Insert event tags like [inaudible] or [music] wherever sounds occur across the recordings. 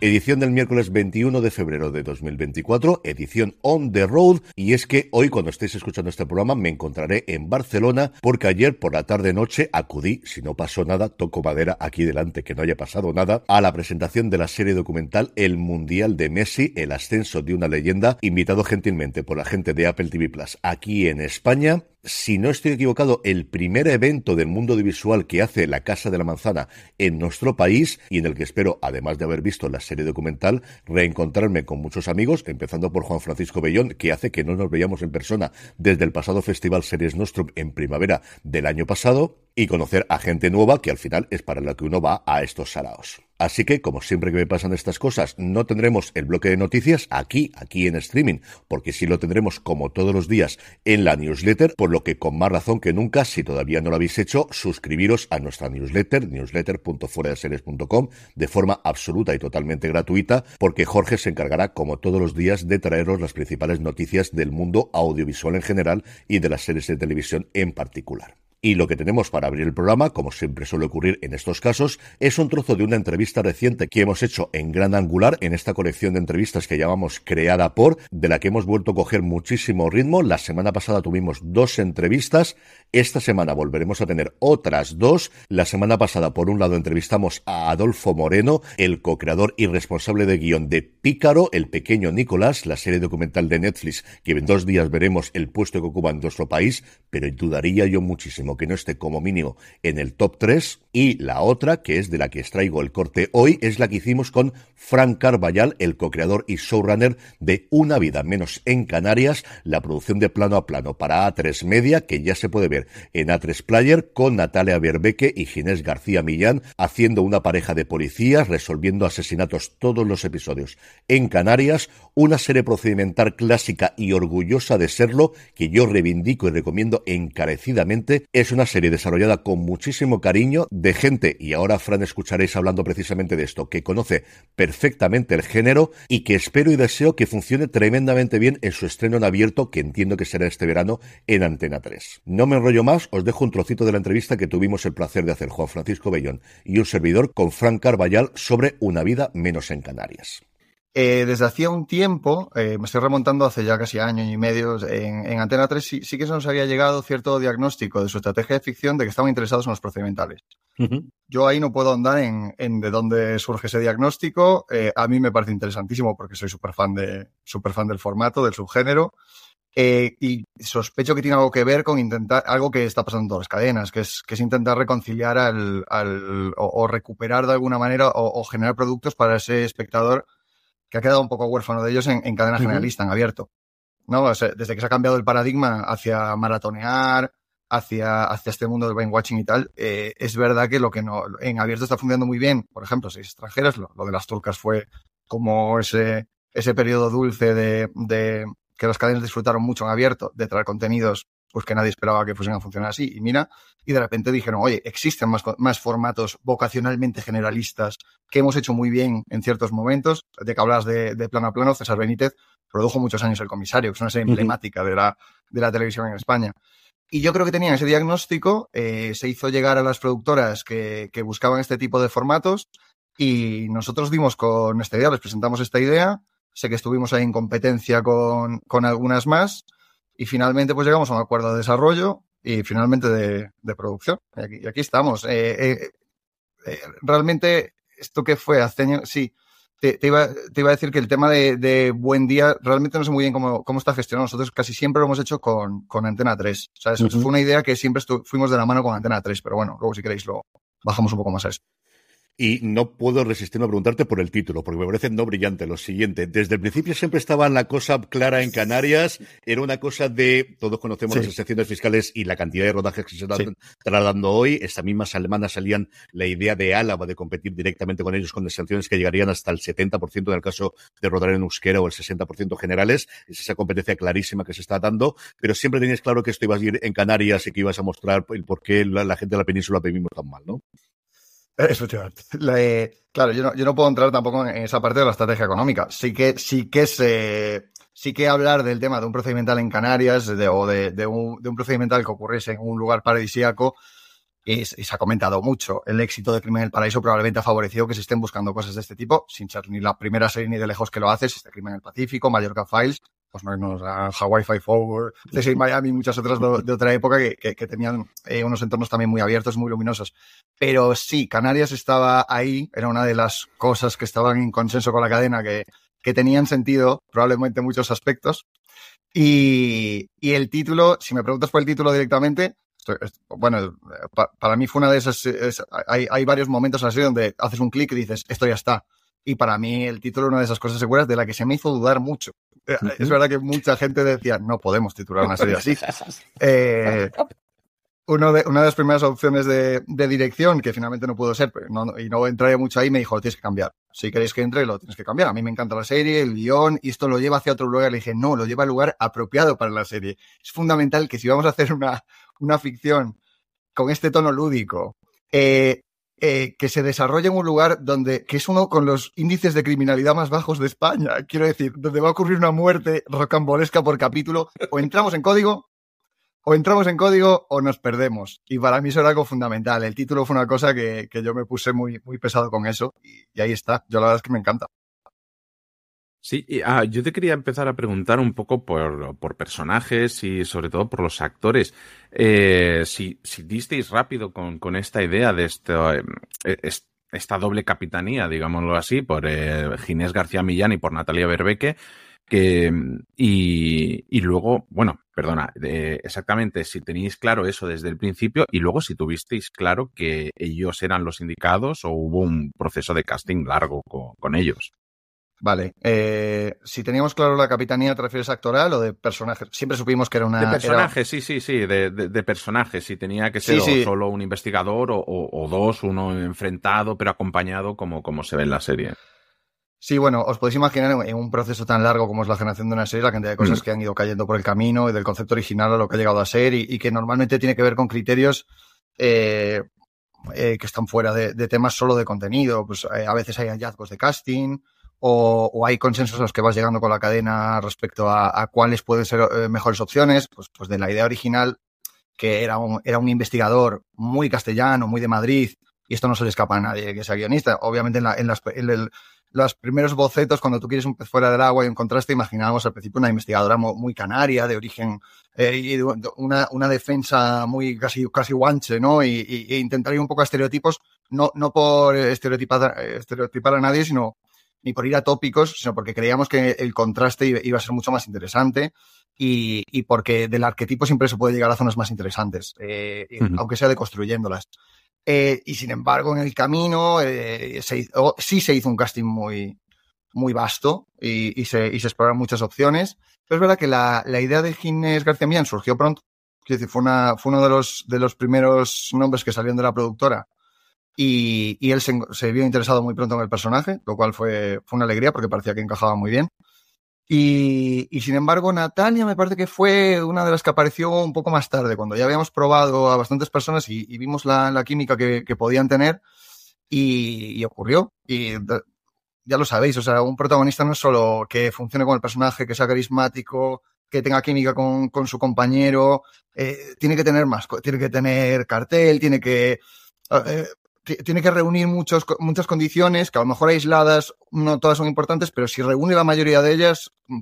Edición del miércoles 21 de febrero de 2024, edición on the road. Y es que hoy, cuando estéis escuchando este programa, me encontraré en Barcelona, porque ayer por la tarde-noche acudí, si no pasó nada, toco madera aquí delante que no haya pasado nada, a la presentación de la serie documental El Mundial de Messi, el ascenso de una leyenda, invitado gentilmente por la gente de Apple TV Plus aquí en España si no estoy equivocado, el primer evento del mundo audiovisual que hace la Casa de la Manzana en nuestro país y en el que espero, además de haber visto la serie documental, reencontrarme con muchos amigos, empezando por Juan Francisco Bellón, que hace que no nos veíamos en persona desde el pasado Festival Series Nostrum en primavera del año pasado, y conocer a gente nueva que al final es para la que uno va a estos saraos. Así que, como siempre que me pasan estas cosas, no tendremos el bloque de noticias aquí, aquí en streaming, porque sí lo tendremos como todos los días en la newsletter, por lo que con más razón que nunca, si todavía no lo habéis hecho, suscribiros a nuestra newsletter, newsletter.fueradeseries.com, de forma absoluta y totalmente gratuita, porque Jorge se encargará, como todos los días, de traeros las principales noticias del mundo audiovisual en general y de las series de televisión en particular. Y lo que tenemos para abrir el programa, como siempre suele ocurrir en estos casos, es un trozo de una entrevista reciente que hemos hecho en gran angular en esta colección de entrevistas que llamamos Creada por, de la que hemos vuelto a coger muchísimo ritmo. La semana pasada tuvimos dos entrevistas, esta semana volveremos a tener otras dos. La semana pasada, por un lado, entrevistamos a Adolfo Moreno, el co-creador y responsable de guion de Pícaro, el pequeño Nicolás, la serie documental de Netflix, que en dos días veremos el puesto que ocupa en nuestro país, pero dudaría yo muchísimo que no esté como mínimo en el top 3. Y la otra, que es de la que extraigo el corte hoy, es la que hicimos con Frank Carballal, el co-creador y showrunner de Una vida menos en Canarias, la producción de plano a plano para A3 Media, que ya se puede ver en A3 Player, con Natalia Berbeque y Ginés García Millán, haciendo una pareja de policías, resolviendo asesinatos todos los episodios en Canarias, una serie procedimental clásica y orgullosa de serlo, que yo reivindico y recomiendo encarecidamente, es una serie desarrollada con muchísimo cariño de gente, y ahora Fran escucharéis hablando precisamente de esto, que conoce perfectamente el género y que espero y deseo que funcione tremendamente bien en su estreno en abierto, que entiendo que será este verano en Antena 3. No me enrollo más, os dejo un trocito de la entrevista que tuvimos el placer de hacer Juan Francisco Bellón y un servidor con Fran Carballal sobre una vida menos en Canarias. Eh, desde hacía un tiempo, eh, me estoy remontando hace ya casi año y medio, en, Antena 3 sí, que se nos había llegado cierto diagnóstico de su estrategia de ficción de que estaban interesados en los procedimentales. Yo ahí no puedo andar en, de dónde surge ese diagnóstico. Eh, a mí me parece interesantísimo porque soy súper fan, de, super fan del formato, del subgénero. y sospecho que tiene algo que ver con intentar, algo que está pasando en todas las cadenas, que es, que es intentar reconciliar al, al o, recuperar de alguna manera o generar productos para ese espectador que ha quedado un poco huérfano de ellos en, cadena generalista, en abierto. ¿no? desde que se ha cambiado el paradigma hacia maratonear, hacia, hacia este mundo del brain watching y tal, eh, es verdad que lo que no, en abierto está funcionando muy bien. Por ejemplo, seis extranjeras, lo, de las turcas fue como ese, ese periodo dulce de, de que las cadenas disfrutaron mucho en abierto, de traer contenidos pues que nadie esperaba que fuesen a funcionar así. Y mira, y de repente dijeron, oye, existen más, más formatos vocacionalmente generalistas que hemos hecho muy bien en ciertos momentos. De que hablas de, plano a plano, César Benítez produjo muchos años El Comisario, que es una serie emblemática de la, de la televisión en España. Y yo creo que tenían ese diagnóstico, eh, se hizo llegar a las productoras que, que buscaban este tipo de formatos y nosotros dimos con esta idea, les presentamos esta idea, sé que estuvimos ahí en competencia con, con algunas más, y finalmente pues llegamos a un acuerdo de desarrollo y finalmente de, producción. Y aquí, estamos. Eh, eh, eh, realmente, esto que fue hace años, sí, te, iba, te, iba, a decir que el tema de, buen día realmente no sé muy bien cómo, cómo está gestionado. Nosotros casi siempre lo hemos hecho con, con Antena 3. O sea, eso fue una idea que siempre fuimos de la mano con Antena 3, pero bueno, luego si queréis lo bajamos un poco más a eso. Y no puedo resistirme a preguntarte por el título, porque me parece no brillante. Lo siguiente, desde el principio siempre estaba la cosa clara en Canarias, era una cosa de, todos conocemos las excepciones fiscales y la cantidad de rodajes que se están tratando hoy. Esta misma semana salían la idea de Álava de competir directamente con ellos con sanciones que llegarían hasta el 70% en el caso de rodar en euskera o el 60% generales. Es esa competencia clarísima que se está dando, pero siempre tenías claro que esto iba a ir en Canarias y que ibas a mostrar el por qué la, gente de la península vivimos tan mal, ¿no? [laughs] Efectivamente. claro, yo no, yo no puedo entrar tampoco en esa parte de la estrategia económica. Sí que, sí que se, sí que hablar del tema de un procedimental en Canarias o de, un, de, un, procedimental que ocurriese en un lugar paradisíaco y se ha comentado mucho. El éxito de Crimen en el Paraíso probablemente ha favorecido que se estén buscando cosas de este tipo, sin ser ni la primera serie ni de lejos que lo hace, este Crimen en el Pacífico, Mallorca Files, pues no, no Hawaii Five-O, CSI Miami y muchas otras de, otra época que, que, tenían eh, unos entornos también muy abiertos, muy luminosos. Pero sí, Canarias estaba ahí, era una de las cosas que estaban en consenso con la cadena que, que tenían sentido, probablemente en muchos aspectos. Y, y el título, si me preguntas por el título directamente, bueno, para mí fue una de esas. hay, hay, varios momentos así donde haces un clic y dices, esto ya está. Y para mí el título es una de esas cosas seguras de la que se me hizo dudar mucho. Eh, es verdad que mucha gente decía, no podemos titular una serie así. [laughs] Eh, uno de, una de las primeras opciones de, de dirección, que finalmente no pudo ser, no, y no entraría mucho ahí, me dijo, lo tienes que cambiar. Si queréis que entre, lo tienes que cambiar. A mí me encanta la serie, el guion, y esto lo lleva hacia otro lugar. Le dije, no, lo lleva al lugar apropiado para la serie. Es fundamental que si vamos a hacer una, una ficción con este tono lúdico, eh, eh, que se desarrolle en un lugar donde, que es uno con los índices de criminalidad más bajos de España, quiero decir, donde va a ocurrir una muerte rocambolesca por capítulo, o entramos en código, o entramos en código o nos perdemos. Y para mí eso era algo fundamental. El título fue una cosa que, yo me puse muy, muy pesado con eso, y ahí está. Yo la verdad es que me encanta. Sí, ah, yo te quería empezar a preguntar un poco por, por personajes y sobre todo por los actores. Eh, si, si disteis rápido con, con esta idea de esto, eh, esta doble capitanía, digámoslo así, por eh, Ginés García Millán y por Natalia Berbeque, que, y, y luego, bueno, perdona, exactamente, si teníais claro eso desde el principio y luego si tuvisteis claro que ellos eran los indicados o hubo un proceso de casting largo con ellos. Vale. Eh, si teníamos claro la capitanía, ¿te refieres a actoral o de personajes? Siempre supimos que era una. De personajes, sí, sí, sí, de, de, personajes. Si tenía que ser solo un investigador o, dos, uno enfrentado, pero acompañado, como, como se ve en la serie. Sí, bueno, os podéis imaginar en un proceso tan largo como es la generación de una serie, la cantidad de cosas mm. que han ido cayendo por el camino y del concepto original a lo que ha llegado a ser y, que normalmente tiene que ver con criterios eh, eh, que están fuera de, temas solo de contenido. Pues a veces hay hallazgos de casting, o, hay consensos a los que vas llegando con la cadena respecto a, cuáles pueden ser eh, mejores opciones, pues, pues de la idea original, que era un, era un investigador muy castellano, muy de Madrid, y esto no se le escapa a nadie que sea guionista. Obviamente en, la, en, las, en los primeros bocetos, cuando tú quieres un pez fuera del agua y un contraste, imaginábamos al principio una investigadora muy, canaria, de origen, eh, y una, una, defensa muy casi, casi guanche, ¿no? Y, y, e intentar un poco estereotipos, no, no por estereotipar, estereotipar a nadie, sino ni por ir a tópicos, sino porque creíamos que el contraste iba a ser mucho más interesante y, y porque del arquetipo siempre se puede llegar a zonas más interesantes, eh, aunque sea deconstruyéndolas. Eh, y sin embargo, en el camino eh, sí se hizo un casting muy, muy vasto y, y, se, y se exploraron muchas opciones. Pero es verdad que la, la idea de Ginés García Millán surgió pronto. Es decir, fue, una, fue uno de los, de los primeros nombres que salieron de la productora y, y él se, se, vio interesado muy pronto en el personaje, lo cual fue, fue una alegría porque parecía que encajaba muy bien. Y, y, sin embargo, Natalia me parece que fue una de las que apareció un poco más tarde, cuando ya habíamos probado a bastantes personas y, y vimos la, la, química que, que podían tener y, y, ocurrió. Y ya lo sabéis, o sea, un protagonista no es solo que funcione con el personaje, que sea carismático, que tenga química con, con su compañero, eh, tiene que tener más, tiene que tener cartel, tiene que eh, tiene que reunir muchos, muchas condiciones que a lo mejor aisladas no todas son importantes, pero si reúne la mayoría de ellas, mm,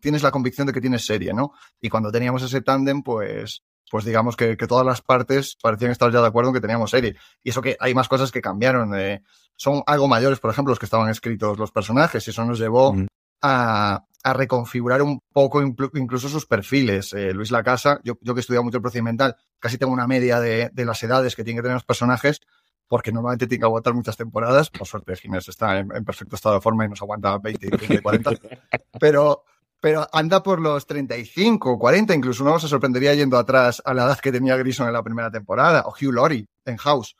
tienes la convicción de que tienes serie, ¿no? Y cuando teníamos ese tándem, pues, pues digamos que, que, todas las partes parecían estar ya de acuerdo en que teníamos serie. Y eso que hay más cosas que cambiaron. Eh, son algo mayores, por ejemplo, los que estaban escritos los personajes, y eso nos llevó a, a, reconfigurar un poco incluso sus perfiles. Eh, Luis Lacasa, yo, yo que he estudiado mucho el procedimental, casi tengo una media de, de las edades que tienen que tener los personajes, porque normalmente tiene que aguantar muchas temporadas. Por suerte, Ginés está en, perfecto estado de forma y nos aguanta 20, 30, 40. Pero, pero anda por los 35, 40, incluso uno se sorprendería yendo atrás a la edad que tenía Grison en la primera temporada, o Hugh Laurie en House.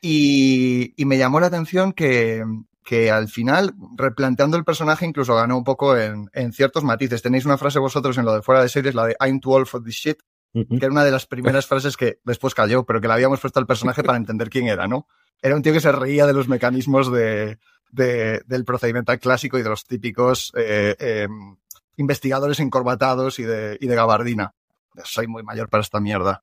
Y, y me llamó la atención que, que al final, replanteando el personaje, incluso ganó un poco en, en, ciertos matices. Tenéis una frase vosotros en lo de fuera de series, la de I'm too old for this shit, que era una de las primeras frases que después cayó, pero que le habíamos puesto al personaje para entender quién era, ¿no? era un tío que se reía de los mecanismos de, del procedimental clásico y de los típicos eh, em, investigadores encorbatados y de, y de gabardina. Soy muy mayor para esta mierda.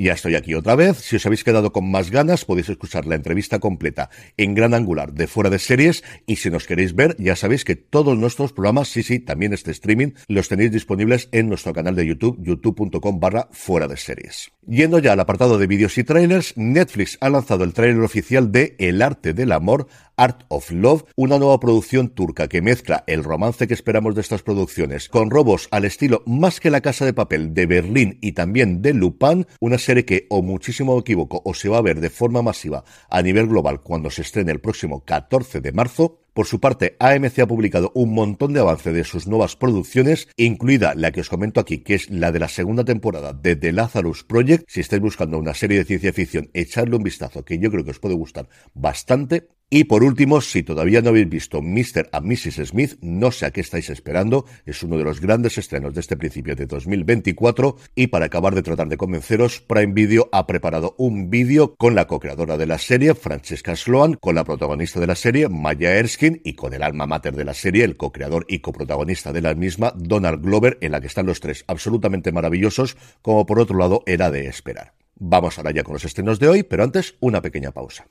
Ya estoy aquí otra vez. Si os habéis quedado con más ganas, podéis escuchar la entrevista completa en gran angular de fuera de series. Y si nos queréis ver, ya sabéis que todos nuestros programas, sí, sí, también este streaming, los tenéis disponibles en nuestro canal de YouTube, youtube.com barra fuera de series. Yendo ya al apartado de vídeos y trailers, Netflix ha lanzado el trailer oficial de El arte del amor, Art of Love, una nueva producción turca que mezcla el romance que esperamos de estas producciones con robos al estilo más que la casa de papel de Berlín y también de Lupin, una serie que o muchísimo equivoco o se va a ver de forma masiva a nivel global cuando se estrene el próximo 14 de marzo, por su parte, AMC ha publicado un montón de avance de sus nuevas producciones, incluida la que os comento aquí, que es la de la segunda temporada de The Lazarus Project. Si estáis buscando una serie de ciencia ficción, echadle un vistazo, que yo creo que os puede gustar bastante. Y por último, si todavía no habéis visto Mr. and Mrs. Smith, no sé a qué estáis esperando, es uno de los grandes estrenos de este principio de 2024 y para acabar de tratar de convenceros, Prime Video ha preparado un vídeo con la co-creadora de la serie, Francesca Sloan, con la protagonista de la serie, Maya Erskine, y con el alma mater de la serie, el co-creador y coprotagonista de la misma, Donald Glover, en la que están los tres absolutamente maravillosos, como por otro lado era de esperar. Vamos ahora ya con los estrenos de hoy, pero antes una pequeña pausa.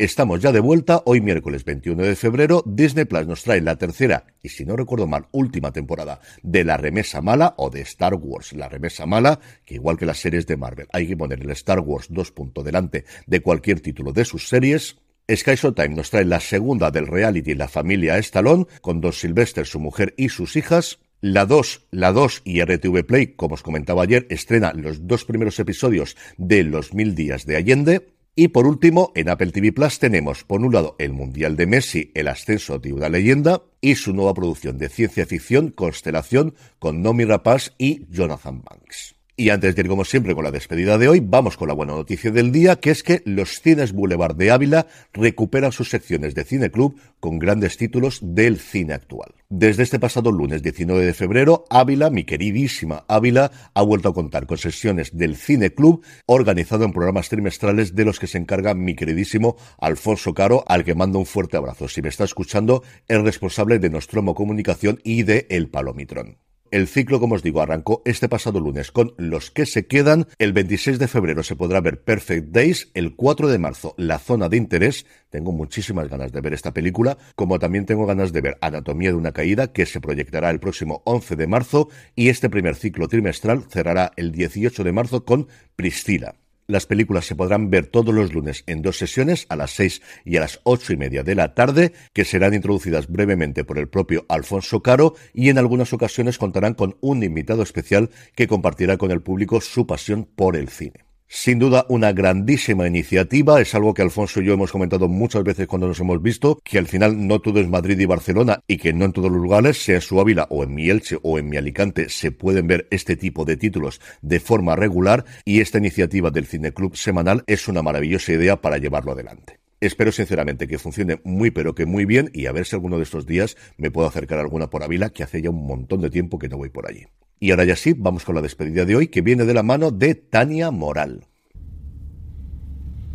Estamos ya de vuelta, hoy miércoles 21 de febrero, Disney Plus nos trae la tercera, y si no recuerdo mal, última temporada de La Remesa Mala o de Star Wars La Remesa Mala, que igual que las series de Marvel hay que poner el Star Wars 2. delante de cualquier título de sus series. Sky Showtime nos trae la segunda del reality La Familia Stallone, con Don Sylvester, su mujer y sus hijas. La 2, la 2 y RTV Play, como os comentaba ayer, estrena los dos primeros episodios de Los Mil Días de Allende. Y por último, en Apple TV Plus tenemos, por un lado, el Mundial de Messi, el ascenso de una leyenda, y su nueva producción de ciencia ficción, Constelación, con Nomi Rapaz y Jonathan Banks. Y antes de ir como siempre con la despedida de hoy, vamos con la buena noticia del día, que es que los cines Boulevard de Ávila recuperan sus secciones de Cine Club con grandes títulos del cine actual. Desde este pasado lunes 19 de febrero, Ávila, mi queridísima Ávila, ha vuelto a contar con sesiones del Cine Club organizado en programas trimestrales de los que se encarga mi queridísimo Alfonso Caro, al que mando un fuerte abrazo. Si me está escuchando, el responsable de Nostromo Comunicación y de El Palomitrón. El ciclo, como os digo, arrancó este pasado lunes con Los que se quedan. El 26 de febrero se podrá ver Perfect Days. El 4 de marzo, La zona de interés. Tengo muchísimas ganas de ver esta película, como también tengo ganas de ver Anatomía de una caída, que se proyectará el próximo 11 de marzo. Y este primer ciclo trimestral cerrará el 18 de marzo con Priscila. Las películas se podrán ver todos los lunes en dos sesiones, a las seis y a las ocho y media de la tarde, que serán introducidas brevemente por el propio Alfonso Caro y en algunas ocasiones contarán con un invitado especial que compartirá con el público su pasión por el cine. Sin duda, una grandísima iniciativa. Es algo que Alfonso y yo hemos comentado muchas veces cuando nos hemos visto, que al final no todo es Madrid y Barcelona y que no en todos los lugares, sea en su Ávila o en mi Elche o en mi Alicante, se pueden ver este tipo de títulos de forma regular y esta iniciativa del Cineclub semanal es una maravillosa idea para llevarlo adelante. Espero sinceramente que funcione muy pero que muy bien y a ver si alguno de estos días me puedo acercar a alguna por Ávila, que hace ya un montón de tiempo que no voy por allí. Y ahora ya sí, vamos con la despedida de hoy, que viene de la mano de Tania Moral.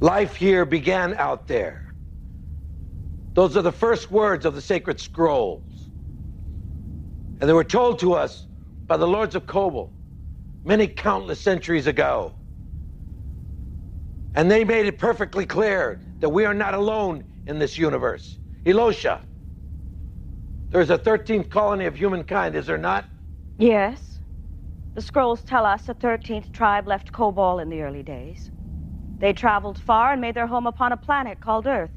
Life here began out there. Those are the first words of the sacred scrolls. And they were told to us by the lords of Kobol many countless centuries ago. And they made it perfectly clear that we are not alone in this universe. Elosha, there's a 13th colony of humankind, is there not? Yes. The scrolls tell us a 13th tribe left Kobol in the early days. They traveled far and made their home upon a planet called Earth,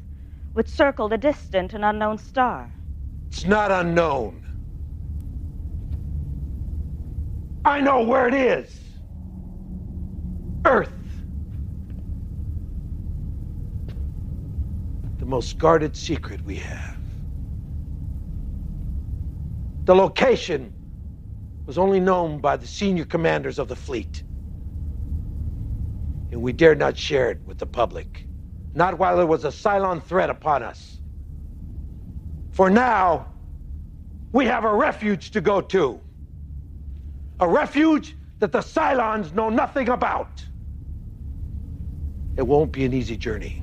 which circled a distant and unknown star. It's not unknown. I know where it is. Earth. The most guarded secret we have. The location was only known by the senior commanders of the fleet. And we dared not share it with the public, not while there was a Cylon threat upon us. For now, we have a refuge to go to. A refuge that the Cylons know nothing about. It won't be an easy journey.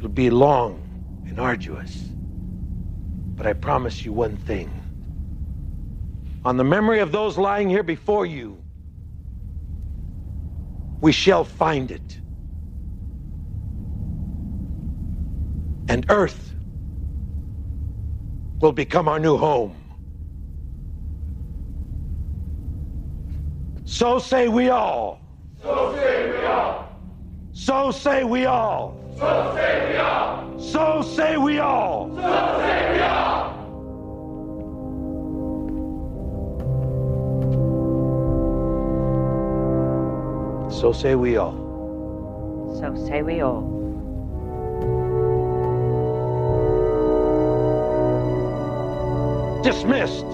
It'll be long and arduous. But I promise you one thing. On the memory of those lying here before you, we shall find it. And Earth will become our new home. So say we all. So say we all. So say we all. So say we all. So say we all. So say we all. So say we all. So say we all. Dismissed.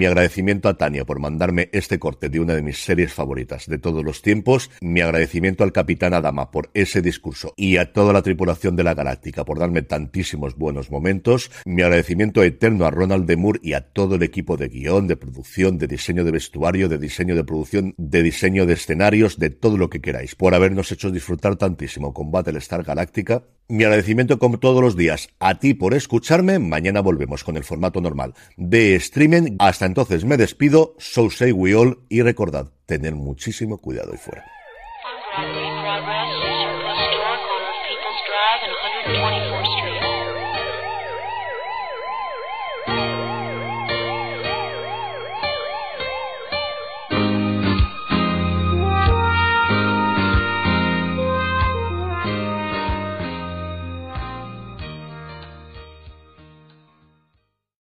Mi agradecimiento a Tania por mandarme este corte de una de mis series favoritas de todos los tiempos. Mi agradecimiento al capitán Adama por ese discurso y a toda la tripulación de la Galáctica por darme tantísimos buenos momentos. Mi agradecimiento eterno a Ronald de Moore y a todo el equipo de guion, de producción, de diseño de vestuario, de diseño de producción, de diseño de escenarios, de todo lo que queráis, por habernos hecho disfrutar tantísimo con Battlestar Galáctica. Mi agradecimiento como todos los días a ti por escucharme. Mañana volvemos con el formato normal de streaming. Hasta entonces me despido, so say we all y recordad, tener muchísimo cuidado y fuera.